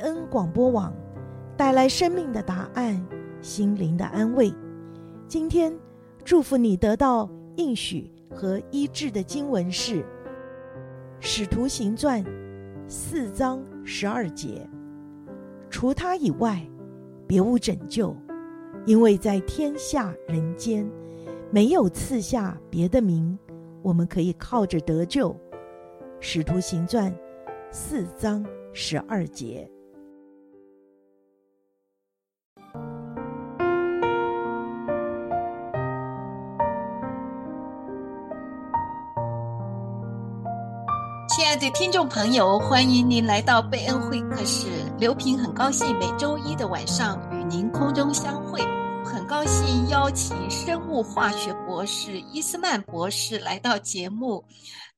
恩广播网，带来生命的答案，心灵的安慰。今天祝福你得到应许和医治的经文是《使徒行传》四章十二节：除他以外，别无拯救，因为在天下人间，没有赐下别的名，我们可以靠着得救。《使徒行传》四章十二节。的听众朋友，欢迎您来到贝恩会客室。刘平很高兴每周一的晚上与您空中相会，很高兴邀请生物化学博士伊斯曼博士来到节目。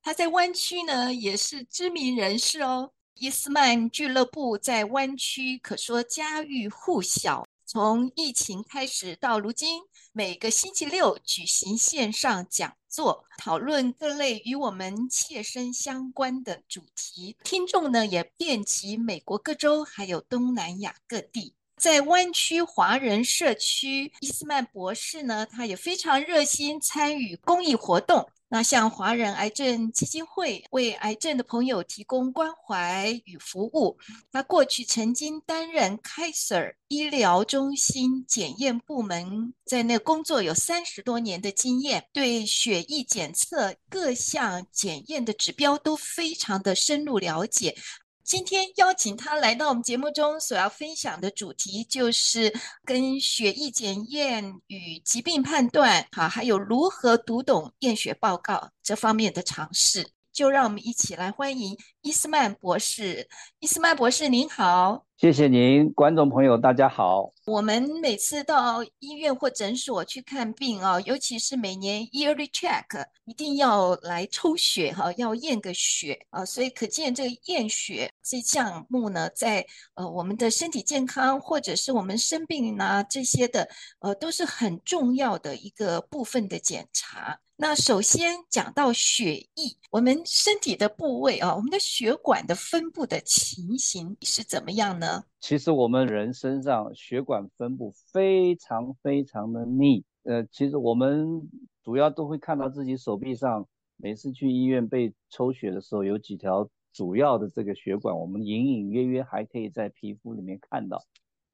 他在湾区呢也是知名人士哦。伊斯曼俱乐部在湾区可说家喻户晓。从疫情开始到如今，每个星期六举行线上讲座，讨论各类与我们切身相关的主题。听众呢也遍及美国各州，还有东南亚各地。在湾区华人社区，伊斯曼博士呢，他也非常热心参与公益活动。那像华人癌症基金会为癌症的朋友提供关怀与服务。那过去曾经担任 Kaiser 医疗中心检验部门，在那工作有三十多年的经验，对血液检测各项检验的指标都非常的深入了解。今天邀请他来到我们节目中，所要分享的主题就是跟血液检验与疾病判断，好，还有如何读懂验血报告这方面的尝试。就让我们一起来欢迎伊斯曼博士。伊斯曼博士，您好。谢谢您，观众朋友，大家好。我们每次到医院或诊所去看病啊，尤其是每年 yearly check，一定要来抽血哈，要验个血啊。所以可见这个验血这项目呢，在呃我们的身体健康或者是我们生病啊这些的，呃都是很重要的一个部分的检查。那首先讲到血液，我们身体的部位啊，我们的血管的分布的情形是怎么样呢？其实我们人身上血管分布非常非常的密。呃，其实我们主要都会看到自己手臂上，每次去医院被抽血的时候，有几条主要的这个血管，我们隐隐约约还可以在皮肤里面看到。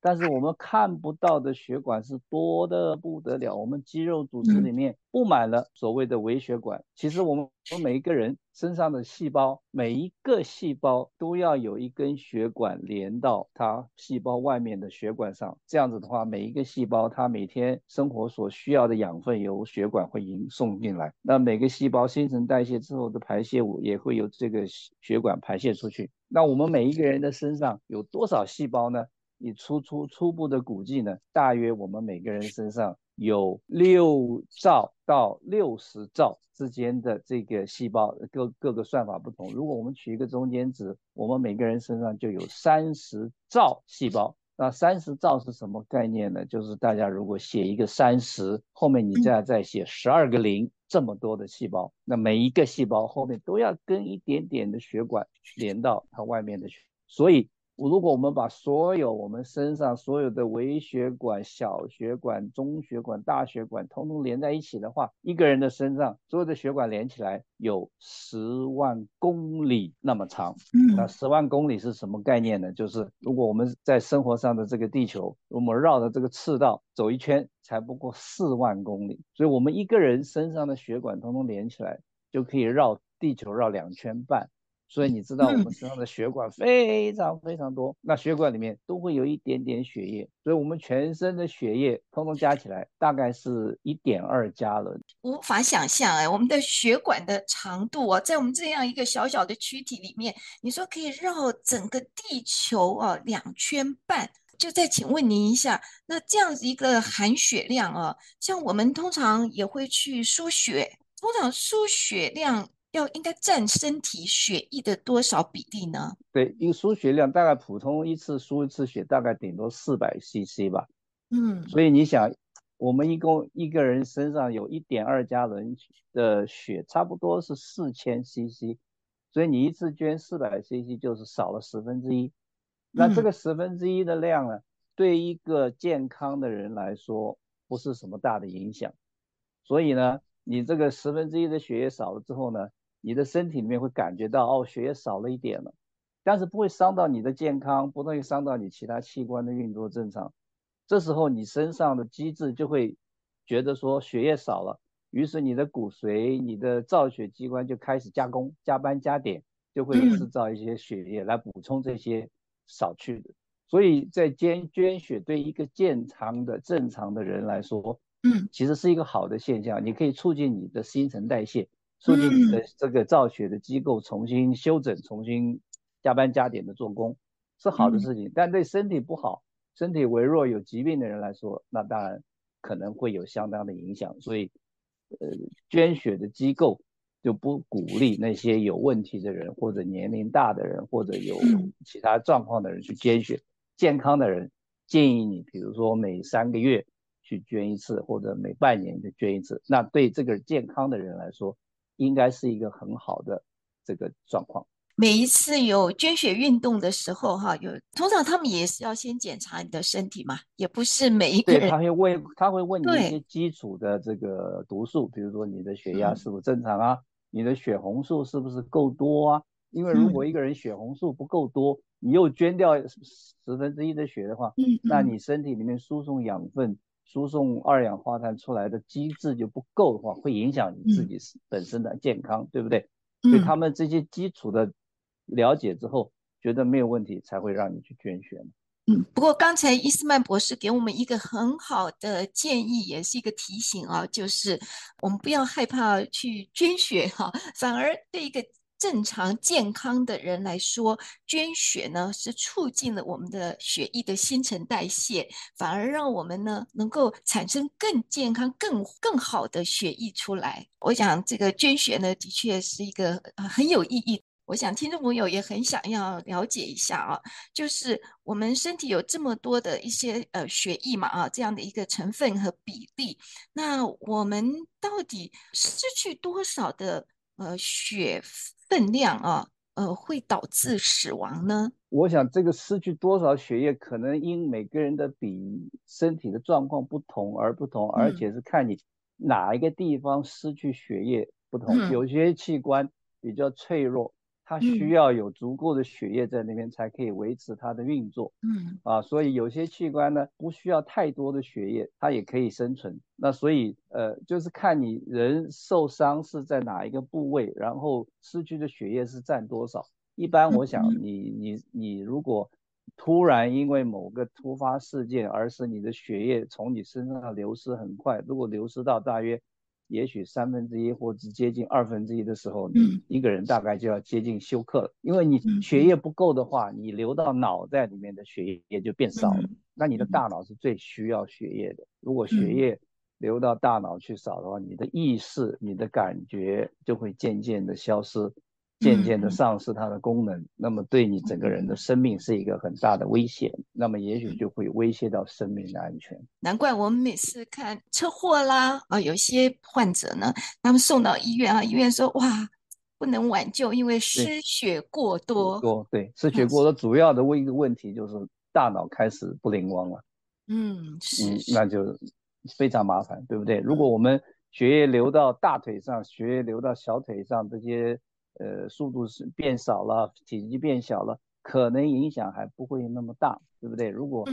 但是我们看不到的血管是多的不得了，我们肌肉组织里面布满了所谓的微血管。其实我们我们每一个人身上的细胞，每一个细胞都要有一根血管连到它细胞外面的血管上。这样子的话，每一个细胞它每天生活所需要的养分由血管会迎送进来。那每个细胞新陈代谢之后的排泄物也会由这个血管排泄出去。那我们每一个人的身上有多少细胞呢？以初初初步的估计呢，大约我们每个人身上有六兆到六十兆之间的这个细胞，各各个算法不同。如果我们取一个中间值，我们每个人身上就有三十兆细胞。那三十兆是什么概念呢？就是大家如果写一个三十，后面你再再写十二个零，这么多的细胞，那每一个细胞后面都要跟一点点的血管连到它外面的血，所以。如果我们把所有我们身上所有的微血管、小血管、中血管、大血管，通通连在一起的话，一个人的身上所有的血管连起来有十万公里那么长。嗯，那十万公里是什么概念呢？就是如果我们在生活上的这个地球，我们绕着这个赤道走一圈，才不过四万公里。所以，我们一个人身上的血管通通连起来，就可以绕地球绕两圈半。所以你知道我们身上的血管非常非常多，那血管里面都会有一点点血液，所以我们全身的血液通通加起来大概是一点二加仑。无法想象哎，我们的血管的长度啊，在我们这样一个小小的躯体里面，你说可以绕整个地球啊两圈半。就再请问您一下，那这样子一个含血量啊，像我们通常也会去输血，通常输血量。要应该占身体血液的多少比例呢？对，一个输血量大概普通一次输一次血大概顶多四百 CC 吧。嗯，所以你想，我们一共一个人身上有一点二加仑的血，差不多是四千 CC。所以你一次捐四百 CC 就是少了十分之一。那这个十分之一的量呢，对一个健康的人来说不是什么大的影响。所以呢，你这个十分之一的血液少了之后呢，你的身体里面会感觉到哦，血液少了一点了，但是不会伤到你的健康，不会伤到你其他器官的运作正常。这时候你身上的机制就会觉得说血液少了，于是你的骨髓、你的造血机关就开始加工、加班加点，就会制造一些血液来补充这些少去的。所以在捐捐血对一个健康的正常的人来说，嗯，其实是一个好的现象。你可以促进你的新陈代谢，促进你的这个造血的机构重新修整、重新加班加点的做工，是好的事情。但对身体不好。身体微弱有疾病的人来说，那当然可能会有相当的影响。所以，呃，捐血的机构就不鼓励那些有问题的人，或者年龄大的人，或者有其他状况的人去捐血。健康的人建议你，比如说每三个月去捐一次，或者每半年就捐一次。那对这个健康的人来说，应该是一个很好的这个状况。每一次有捐血运动的时候，哈，有通常他们也是要先检查你的身体嘛，也不是每一个人。对，他会问，他会问你一些基础的这个毒素，比如说你的血压是否正常啊，嗯、你的血红素是不是够多啊？因为如果一个人血红素不够多，嗯、你又捐掉十分之一的血的话，那你身体里面输送养分、输送二氧化碳出来的机制就不够的话，会影响你自己本身的健康，嗯、对不对？所以他们这些基础的。了解之后觉得没有问题，才会让你去捐血。嗯，不过刚才伊斯曼博士给我们一个很好的建议，也是一个提醒啊，就是我们不要害怕去捐血哈，反而对一个正常健康的人来说，捐血呢是促进了我们的血液的新陈代谢，反而让我们呢能够产生更健康、更更好的血液出来。我想这个捐血呢，的确是一个很有意义。我想听众朋友也很想要了解一下啊，就是我们身体有这么多的一些呃血液嘛啊，这样的一个成分和比例，那我们到底失去多少的呃血分量啊，呃会导致死亡呢？我想这个失去多少血液，可能因每个人的比身体的状况不同而不同，而且是看你哪一个地方失去血液不同，嗯、有些器官比较脆弱。它需要有足够的血液在那边才可以维持它的运作，嗯啊，所以有些器官呢不需要太多的血液，它也可以生存。那所以呃，就是看你人受伤是在哪一个部位，然后失去的血液是占多少。一般我想你你你如果突然因为某个突发事件而使你的血液从你身上流失很快，如果流失到大约。也许三分之一或者接近二分之一的时候，你一个人大概就要接近休克了，因为你血液不够的话，你流到脑袋里面的血液也就变少了。那你的大脑是最需要血液的，如果血液流到大脑去少的话，你的意识、你的感觉就会渐渐的消失。渐渐的丧失它的功能，那么对你整个人的生命是一个很大的危险，那么也许就会威胁到生命的安全。难怪我们每次看车祸啦，啊，有些患者呢，他们送到医院啊，医院说哇，不能挽救，因为失血过多。多对，失血过多主要的问一个问题就是大脑开始不灵光了。嗯，是，嗯，那就非常麻烦，对不对？如果我们血液流到大腿上，血液流到小腿上这些。呃，速度是变少了，体积变小了，可能影响还不会那么大，对不对？如果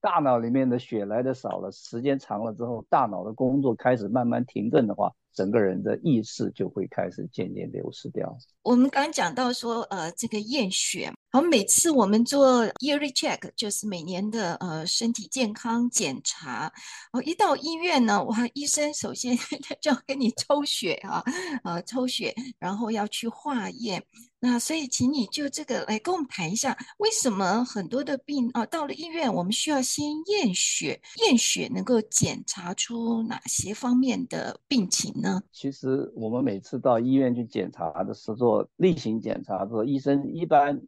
大脑里面的血来的少了，时间长了之后，大脑的工作开始慢慢停顿的话，整个人的意识就会开始渐渐流失掉。我们刚讲到说，呃，这个验血，好，每次我们做 yearly check，就是每年的呃身体健康检查，哦，一到医院呢，哇，医生首先 就要给你抽血啊，呃，抽血，然后要去化验。那所以，请你就这个来跟我们谈一下，为什么很多的病啊，到了医院我们需要先验血？验血能够检查出哪些方面的病情呢？其实我们每次到医院去检查的时候，做例行检查的时候，医生一般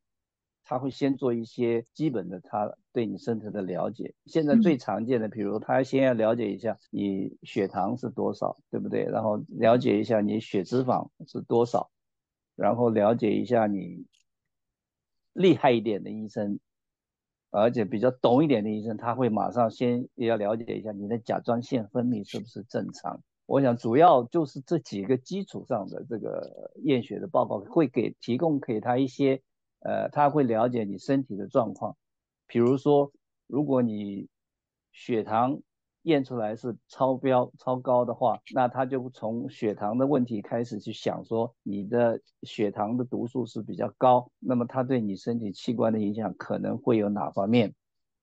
他会先做一些基本的他对你身体的了解。现在最常见的，比如他先要了解一下你血糖是多少，对不对？然后了解一下你血脂肪是多少。然后了解一下你厉害一点的医生，而且比较懂一点的医生，他会马上先也要了解一下你的甲状腺分泌是不是正常。我想主要就是这几个基础上的这个验血的报告会给提供给他一些，呃，他会了解你身体的状况。比如说，如果你血糖验出来是超标、超高的话，那他就从血糖的问题开始去想说，你的血糖的毒素是比较高，那么它对你身体器官的影响可能会有哪方面？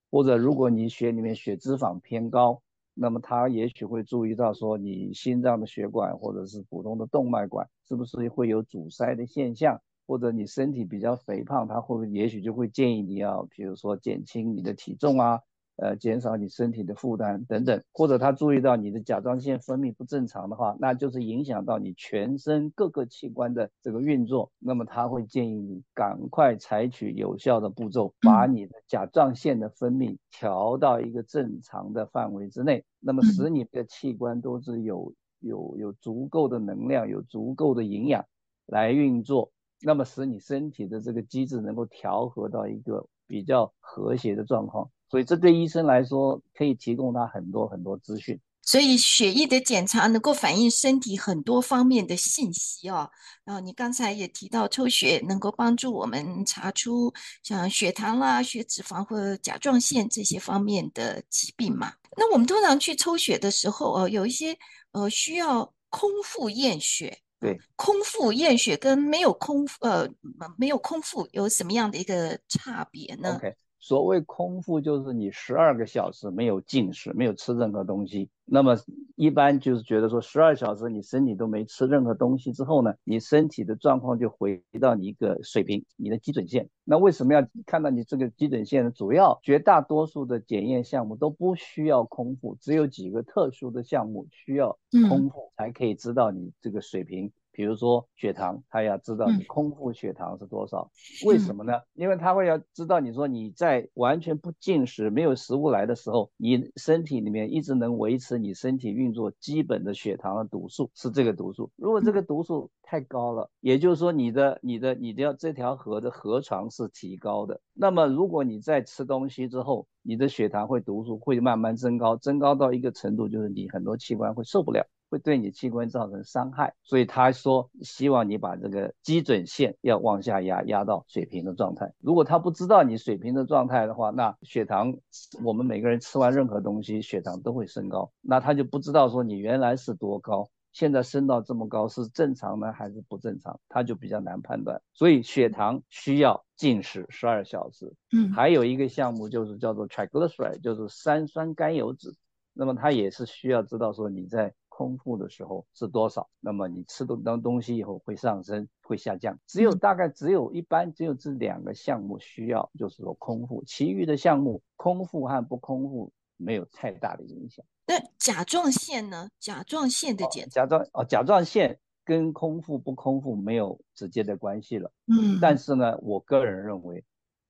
或者如果你血里面血脂肪偏高，那么他也许会注意到说，你心脏的血管或者是普通的动脉管是不是会有阻塞的现象？或者你身体比较肥胖，他会也许就会建议你要，比如说减轻你的体重啊。呃，减少你身体的负担等等，或者他注意到你的甲状腺分泌不正常的话，那就是影响到你全身各个器官的这个运作。那么他会建议你赶快采取有效的步骤，把你的甲状腺的分泌调到一个正常的范围之内，那么使你的器官都是有有有足够的能量，有足够的营养来运作，那么使你身体的这个机制能够调和到一个比较和谐的状况。所以这对医生来说可以提供他很多很多资讯。所以血液的检查能够反映身体很多方面的信息哦。然后你刚才也提到抽血能够帮助我们查出像血糖啦、血脂肪或者甲状腺这些方面的疾病嘛。那我们通常去抽血的时候哦，有一些呃需要空腹验血。对，空腹验血跟没有空呃没有空腹有什么样的一个差别呢.所谓空腹就是你十二个小时没有进食，没有吃任何东西。那么一般就是觉得说，十二小时你身体都没吃任何东西之后呢，你身体的状况就回到你一个水平，你的基准线。那为什么要看到你这个基准线呢？主要绝大多数的检验项目都不需要空腹，只有几个特殊的项目需要空腹才可以知道你这个水平。比如说血糖，他要知道你空腹血糖是多少，嗯、为什么呢？因为他会要知道你说你在完全不进食、没有食物来的时候，你身体里面一直能维持你身体运作基本的血糖的毒素是这个毒素。如果这个毒素太高了，也就是说你的、你的、你的这条河的河床是提高的，那么如果你在吃东西之后，你的血糖会毒素会慢慢增高，增高到一个程度，就是你很多器官会受不了。会对你器官造成伤害，所以他说希望你把这个基准线要往下压，压到水平的状态。如果他不知道你水平的状态的话，那血糖，我们每个人吃完任何东西，血糖都会升高，那他就不知道说你原来是多高，现在升到这么高是正常呢还是不正常，他就比较难判断。所以血糖需要禁食十二小时。嗯，还有一个项目就是叫做 triglyceride，就是三酸甘油酯，那么他也是需要知道说你在。空腹的时候是多少？那么你吃的东东西以后会上升，会下降。只有大概只有一般只有这两个项目需要，就是说空腹，其余的项目空腹和不空腹没有太大的影响。那甲状腺呢？甲状腺的检查，甲状哦，甲状腺跟空腹不空腹没有直接的关系了。嗯，但是呢，我个人认为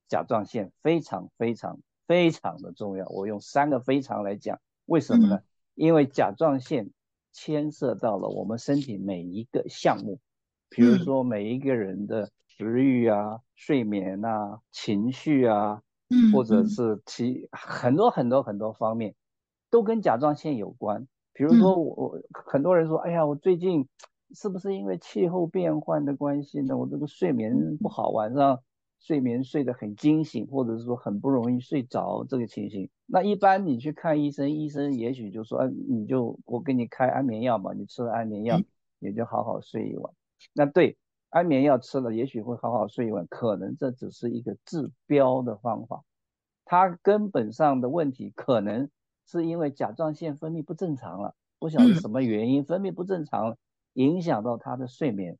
甲状腺非常非常非常的重要。我用三个非常来讲，为什么呢？嗯、因为甲状腺。牵涉到了我们身体每一个项目，比如说每一个人的食欲啊、睡眠啊、情绪啊，或者是其很多很多很多方面，都跟甲状腺有关。比如说我我很多人说，哎呀，我最近是不是因为气候变换的关系呢？我这个睡眠不好，晚上。睡眠睡得很惊醒，或者是说很不容易睡着这个情形，那一般你去看医生，医生也许就说，啊，你就我给你开安眠药嘛，你吃了安眠药，也就好好睡一晚。那对，安眠药吃了，也许会好好睡一晚，可能这只是一个治标的方法，它根本上的问题可能是因为甲状腺分泌不正常了，不晓得什么原因分泌不正常了，影响到他的睡眠。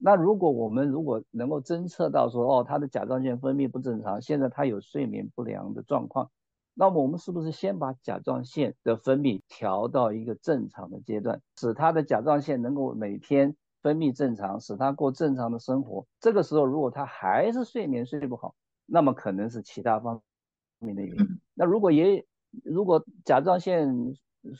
那如果我们如果能够侦测到说，哦，他的甲状腺分泌不正常，现在他有睡眠不良的状况，那么我们是不是先把甲状腺的分泌调到一个正常的阶段，使他的甲状腺能够每天分泌正常，使他过正常的生活？这个时候如果他还是睡眠睡不好，那么可能是其他方面的原因。那如果也如果甲状腺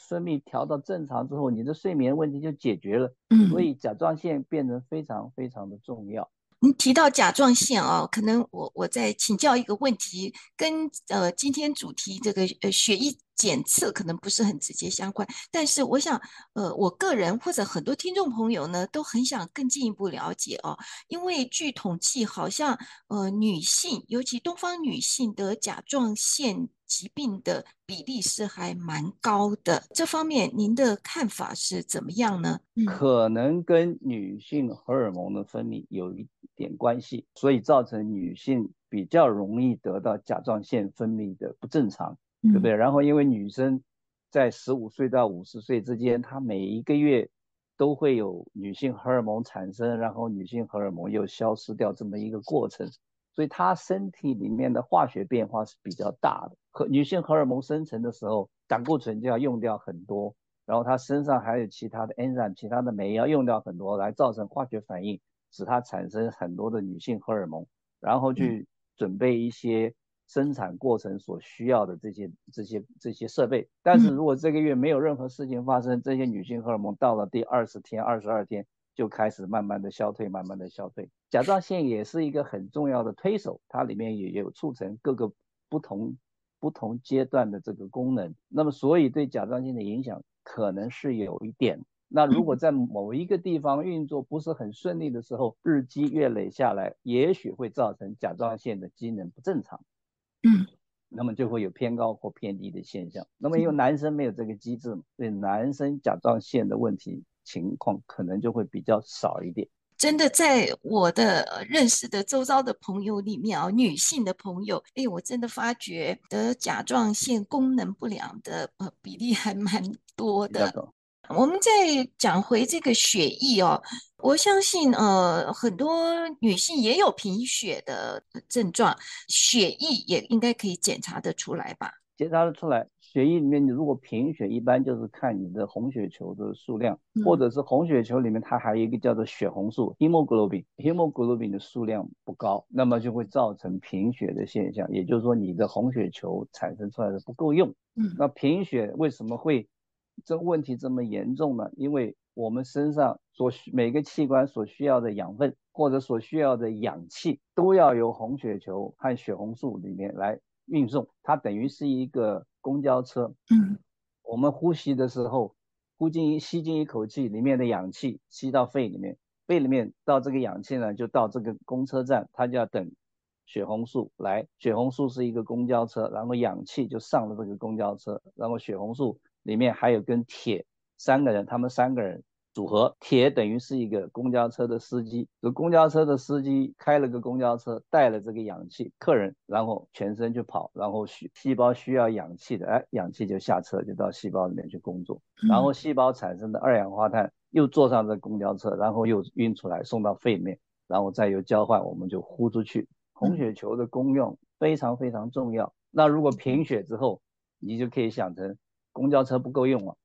分泌调到正常之后，你的睡眠问题就解决了。嗯，所以甲状腺变得非常非常的重要。你提到甲状腺啊，可能我我再请教一个问题，跟呃今天主题这个呃血液检测可能不是很直接相关，但是我想呃我个人或者很多听众朋友呢都很想更进一步了解哦，因为据统计，好像呃女性，尤其东方女性得甲状腺疾病的比例是还蛮高的，这方面您的看法是怎么样呢？嗯，可能跟女性荷尔蒙的分泌有一点关系，所以造成女性比较容易得到甲状腺分泌的不正常，对不对？然后因为女生在十五岁到五十岁之间，她每一个月都会有女性荷尔蒙产生，然后女性荷尔蒙又消失掉这么一个过程，所以她身体里面的化学变化是比较大的。和女性荷尔蒙生成的时候，胆固醇就要用掉很多，然后她身上还有其他的 enzyme，其他的酶要用掉很多，来造成化学反应。使它产生很多的女性荷尔蒙，然后去准备一些生产过程所需要的这些这些这些设备。但是如果这个月没有任何事情发生，这些女性荷尔蒙到了第二十天、二十二天就开始慢慢的消退，慢慢的消退。甲状腺也是一个很重要的推手，它里面也有促成各个不同不同阶段的这个功能。那么所以对甲状腺的影响可能是有一点。那如果 在某一个地方运作不是很顺利的时候，日积月累下来，也许会造成甲状腺的机能不正常，嗯，那么就会有偏高或偏低的现象。那么因为男生没有这个机制嘛，所以男生甲状腺的问题情况可能就会比较少一点。真的，在我的认识的周遭的朋友里面啊，女性的朋友，哎，我真的发觉得甲状腺功能不良的呃比例还蛮多的。我们再讲回这个血液哦，我相信呃很多女性也有贫血的症状，血液也应该可以检查得出来吧？检查得出来，血液里面你如果贫血，一般就是看你的红血球的数量，嗯、或者是红血球里面它还有一个叫做血红素 （hemoglobin），hemoglobin 的数量不高，那么就会造成贫血的现象，也就是说你的红血球产生出来的不够用。嗯，那贫血为什么会？这问题这么严重呢？因为我们身上所需每个器官所需要的养分或者所需要的氧气，都要由红血球和血红素里面来运送。它等于是一个公交车。嗯，我们呼吸的时候，呼进一吸进一口气，里面的氧气吸到肺里面，肺里面到这个氧气呢，就到这个公车站，它就要等血红素来。血红素是一个公交车，然后氧气就上了这个公交车，然后血红素。里面还有跟铁三个人，他们三个人组合，铁等于是一个公交车的司机，这公交车的司机开了个公交车，带了这个氧气客人，然后全身去跑，然后需细胞需要氧气的，哎，氧气就下车，就到细胞里面去工作，然后细胞产生的二氧化碳又坐上这公交车，然后又运出来送到肺里面，然后再由交换，我们就呼出去。红血球的功用非常非常重要。那如果贫血之后，你就可以想成。公交车不够用了，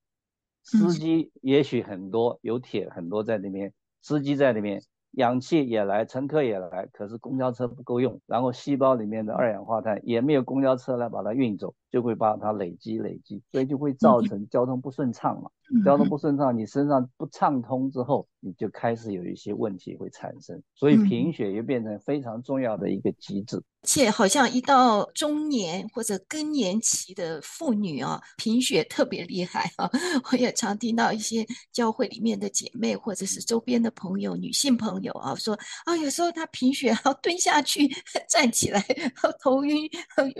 司机也许很多，有铁很多在里面，司机在里面，氧气也来，乘客也来，可是公交车不够用，然后细胞里面的二氧化碳也没有公交车来把它运走，就会把它累积累积，所以就会造成交通不顺畅嘛。交通不顺畅，你身上不畅通之后，你就开始有一些问题会产生，所以贫血又变成非常重要的一个机制。且好像一到中年或者更年期的妇女啊，贫血特别厉害啊！我也常听到一些教会里面的姐妹或者是周边的朋友、女性朋友啊说啊，有时候她贫血，然后蹲下去、站起来，头晕，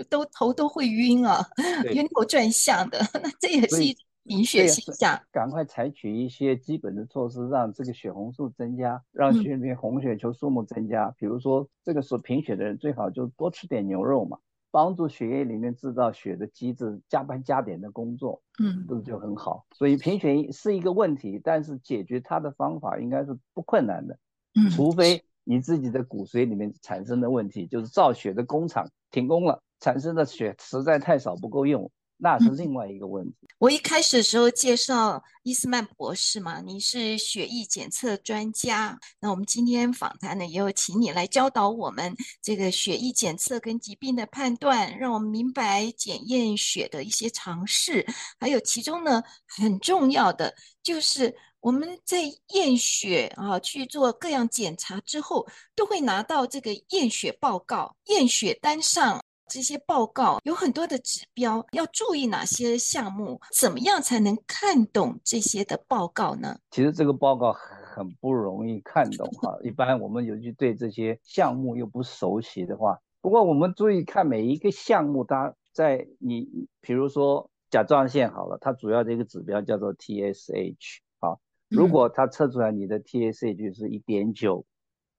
都头都会晕啊，晕头转向的。那这也是一种。贫血现象，赶快采取一些基本的措施，让这个血红素增加，让血里面红血球数目增加。嗯、比如说，这个时候贫血的人最好就多吃点牛肉嘛，帮助血液里面制造血的机制加班加点的工作，嗯，不是就很好？所以贫血是一个问题，但是解决它的方法应该是不困难的，嗯，除非你自己的骨髓里面产生的问题，就是造血的工厂停工了，产生的血实在太少不够用。那是另外一个问题。我一开始的时候介绍伊斯曼博士嘛，你是血液检测专家。那我们今天访谈呢，也有请你来教导我们这个血液检测跟疾病的判断，让我们明白检验血的一些常识。还有其中呢，很重要的就是我们在验血啊去做各样检查之后，都会拿到这个验血报告、验血单上这些报告有很多的指标，要注意哪些项目？怎么样才能看懂这些的报告呢？其实这个报告很不容易看懂哈，一般我们尤其对这些项目又不熟悉的话，不过我们注意看每一个项目，它在你比如说甲状腺好了，它主要的一个指标叫做 TSH 啊，如果它测出来你的 TSH 是一点九，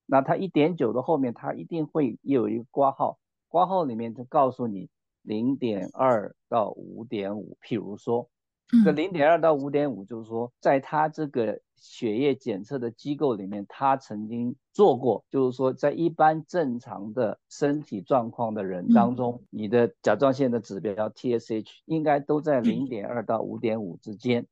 那它一点九的后面它一定会有一个挂号，括号里面就告诉你零点二到五点五，譬如说。这零点二到五点五，就是说，在他这个血液检测的机构里面，他曾经做过，就是说，在一般正常的身体状况的人当中，你的甲状腺的指标 TSH 应该都在零点二到五点五之间。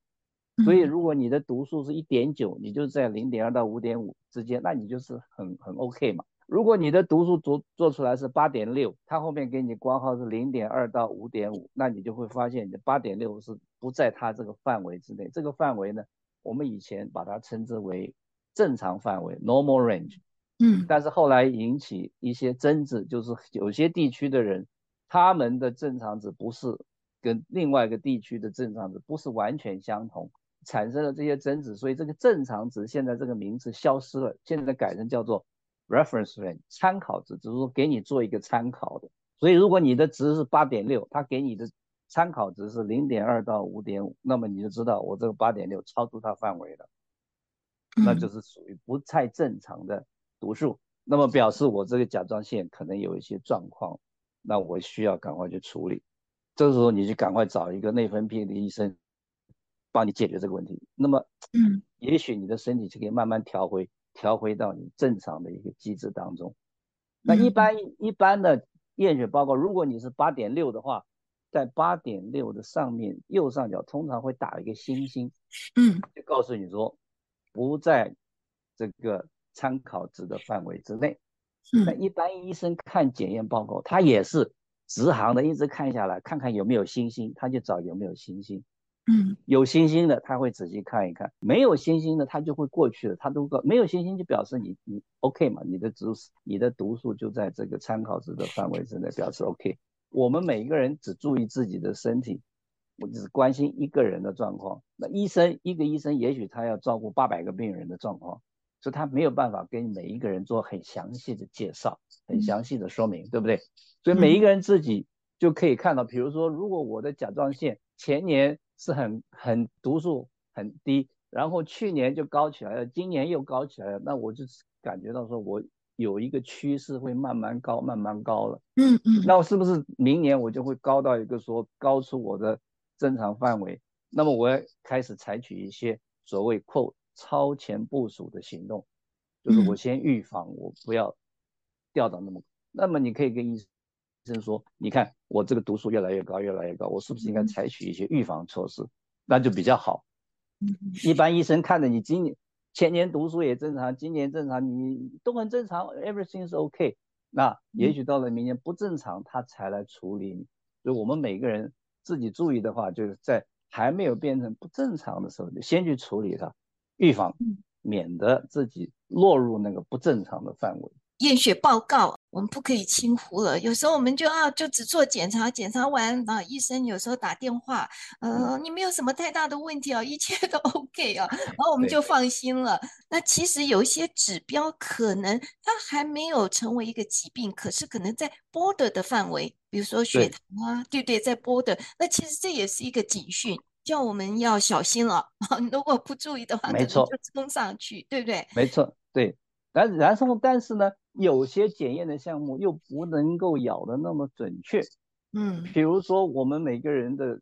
所以，如果你的读数是一点九，你就在零点二到五点五之间，那你就是很很 OK 嘛。如果你的读数做做出来是八点六，它后面给你括号是零点二到五点五，那你就会发现你的八点六是不在它这个范围之内。这个范围呢，我们以前把它称之为正常范围 （normal range）。嗯，但是后来引起一些争执，就是有些地区的人，他们的正常值不是跟另外一个地区的正常值不是完全相同，产生了这些争执，所以这个正常值现在这个名词消失了，现在改成叫做。Reference range 参考值，只是说给你做一个参考的，所以如果你的值是八点六，它给你的参考值是零点二到五点五，那么你就知道我这个八点六超出它范围了，那就是属于不太正常的读数，那么表示我这个甲状腺可能有一些状况，那我需要赶快去处理，这时候你就赶快找一个内分泌的医生帮你解决这个问题，那么嗯，也许你的身体就可以慢慢调回。调回到你正常的一个机制当中。那一般一般的验血报告，如果你是八点六的话，在八点六的上面右上角通常会打一个星星，嗯，就告诉你说不在这个参考值的范围之内。那一般医生看检验报告，他也是直行的，一直看下来，看看有没有星星，他就找有没有星星。嗯，有星星的他会仔细看一看，没有星星的他就会过去了。他都告没有星星就表示你你 OK 嘛，你的指你的读数就在这个参考值的范围之内，表示 OK。我们每一个人只注意自己的身体，我只关心一个人的状况。那医生一个医生也许他要照顾八百个病人的状况，所以他没有办法跟每一个人做很详细的介绍，很详细的说明，对不对？所以每一个人自己就可以看到，比如说如果我的甲状腺前年。是很很读数很低，然后去年就高起来了，今年又高起来了，那我就感觉到说我有一个趋势会慢慢高，慢慢高了。嗯嗯，那我是不是明年我就会高到一个说高出我的正常范围？那么我要开始采取一些所谓 quote 超前部署的行动，就是我先预防，我不要掉到那么。那么你可以跟医生。医生说：“你看我这个毒素越来越高，越来越高，我是不是应该采取一些预防措施？那就比较好。一般医生看着你今年前年读数也正常，今年正常，你都很正常，everything is OK。那也许到了明年不正常，他才来处理你。所以我们每个人自己注意的话，就是在还没有变成不正常的时候，就先去处理它，预防，免得自己落入那个不正常的范围。”验血报告我们不可以轻忽了，有时候我们就要就只做检查，检查完啊医生有时候打电话，呃你没有什么太大的问题啊，一切都 OK 啊，然后我们就放心了。那其实有一些指标可能它还没有成为一个疾病，可是可能在 border 的范围，比如说血糖啊，对对，在 border，那其实这也是一个警讯，叫我们要小心了啊，如果不注意的话，没错，就冲上去，对不对？没错，对。然然后，但是呢，有些检验的项目又不能够咬得那么准确，嗯，比如说我们每个人的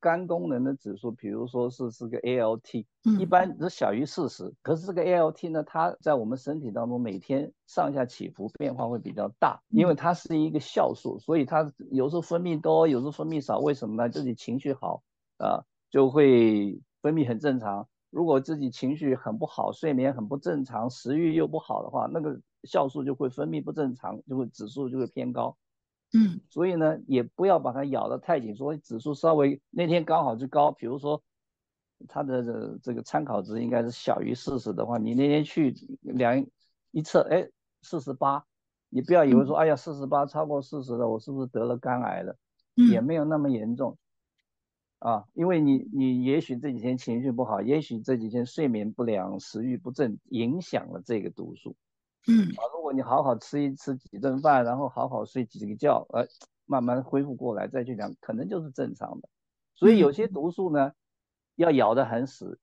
肝功能的指数，比如说是是个 ALT，一般是小于四十，可是这个 ALT 呢，它在我们身体当中每天上下起伏变化会比较大，因为它是一个酵素，所以它有时候分泌多，有时候分泌少，为什么呢？自己情绪好啊，就会分泌很正常。如果自己情绪很不好，睡眠很不正常，食欲又不好的话，那个酵素就会分泌不正常，就会指数就会偏高。嗯，所以呢，也不要把它咬得太紧，所以指数稍微那天刚好就高，比如说它的这个参考值应该是小于四十的话，你那天去量一测，哎，四十八，你不要以为说，哎呀，四十八超过四十了，我是不是得了肝癌了？也没有那么严重。啊，因为你你也许这几天情绪不好，也许这几天睡眠不良、食欲不振，影响了这个毒素。嗯，啊，如果你好好吃一吃几顿饭，然后好好睡几个觉，呃，慢慢恢复过来再去量，可能就是正常的。所以有些毒素呢，要咬得很死，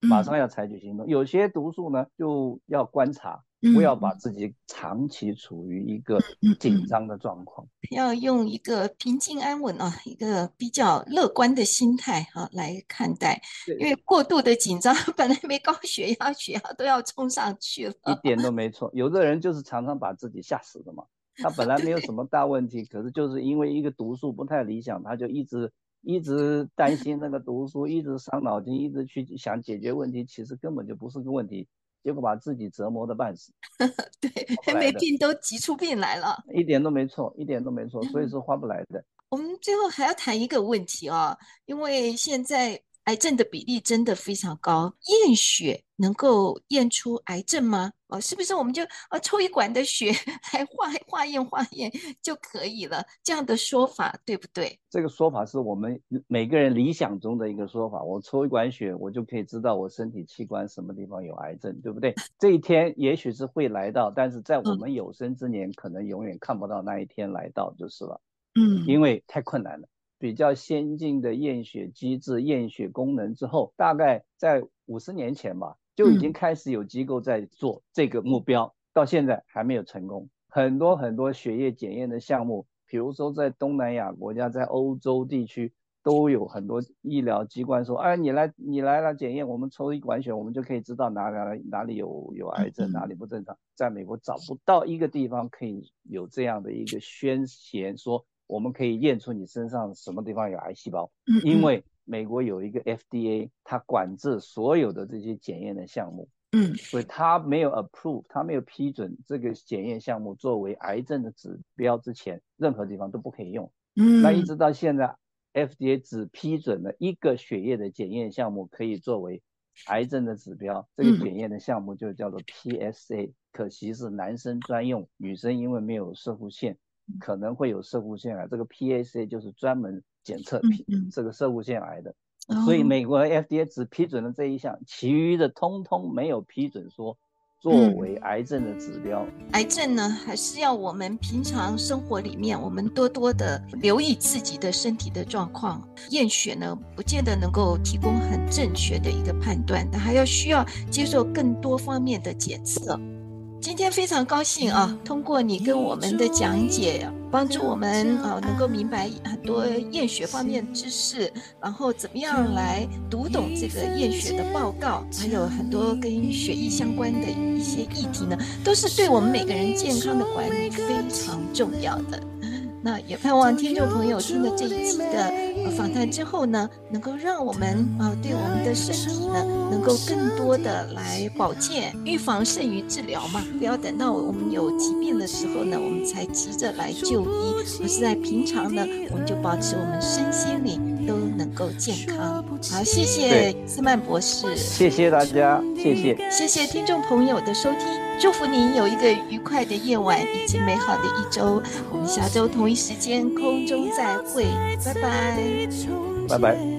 马上要采取行动；有些毒素呢，就要观察。不要把自己长期处于一个紧张的状况，要用一个平静安稳啊，一个比较乐观的心态啊来看待。因为过度的紧张，本来没高血压，血压都要冲上去了。一点都没错，有的人就是常常把自己吓死的嘛。他本来没有什么大问题，可是就是因为一个毒素不太理想，他就一直一直担心那个毒素，一直伤脑筋，一直去想解决问题，其实根本就不是个问题。结果把自己折磨的半死，对，还没病都急出病来了，一点都没错，一点都没错，所以是花不来的。我们最后还要谈一个问题啊，因为现在。癌症的比例真的非常高，验血能够验出癌症吗？哦，是不是我们就呃抽一管的血来化化验化验就可以了？这样的说法对不对？这个说法是我们每个人理想中的一个说法。我抽一管血，我就可以知道我身体器官什么地方有癌症，对不对？这一天也许是会来到，但是在我们有生之年，可能永远看不到那一天来到就是了。嗯，因为太困难了。比较先进的验血机制、验血功能之后，大概在五十年前吧，就已经开始有机构在做这个目标，到现在还没有成功。很多很多血液检验的项目，比如说在东南亚国家、在欧洲地区，都有很多医疗机关说：“哎，你来，你来了检验，我们抽一管血，我们就可以知道哪哪哪里有有癌症，哪里不正常。”在美国找不到一个地方可以有这样的一个宣言说。我们可以验出你身上什么地方有癌细胞，因为美国有一个 FDA，它管制所有的这些检验的项目，嗯，所以它没有 approve，它没有批准这个检验项目作为癌症的指标之前，任何地方都不可以用。嗯，那一直到现在，FDA 只批准了一个血液的检验项目可以作为癌症的指标，这个检验的项目就叫做 PSA，可惜是男生专用，女生因为没有射护腺。可能会有射护腺癌，这个 PSA 就是专门检测这个射护腺癌的，所以美国 FDA 只批准了这一项，其余的通通没有批准说作为癌症的指标。癌症呢，还是要我们平常生活里面，我们多多的留意自己的身体的状况。验血呢，不见得能够提供很正确的一个判断，但还要需要接受更多方面的检测。今天非常高兴啊！通过你跟我们的讲解，帮助我们啊能够明白很多验血方面知识，然后怎么样来读懂这个验血的报告，还有很多跟血液相关的一些议题呢，都是对我们每个人健康的管理非常重要的。那也盼望听众朋友听了这一期的访谈之后呢，能够让我们啊对我们的身体呢，能够更多的来保健，预防胜于治疗嘛。不要等到我们有疾病的时候呢，我们才急着来就医，而是在平常呢，我们就保持我们身心灵都能够健康。好，谢谢斯曼博士，谢谢大家，谢谢，谢谢听众朋友的收听。祝福您有一个愉快的夜晚以及美好的一周。我们下周同一时间空中再会，拜拜，拜拜。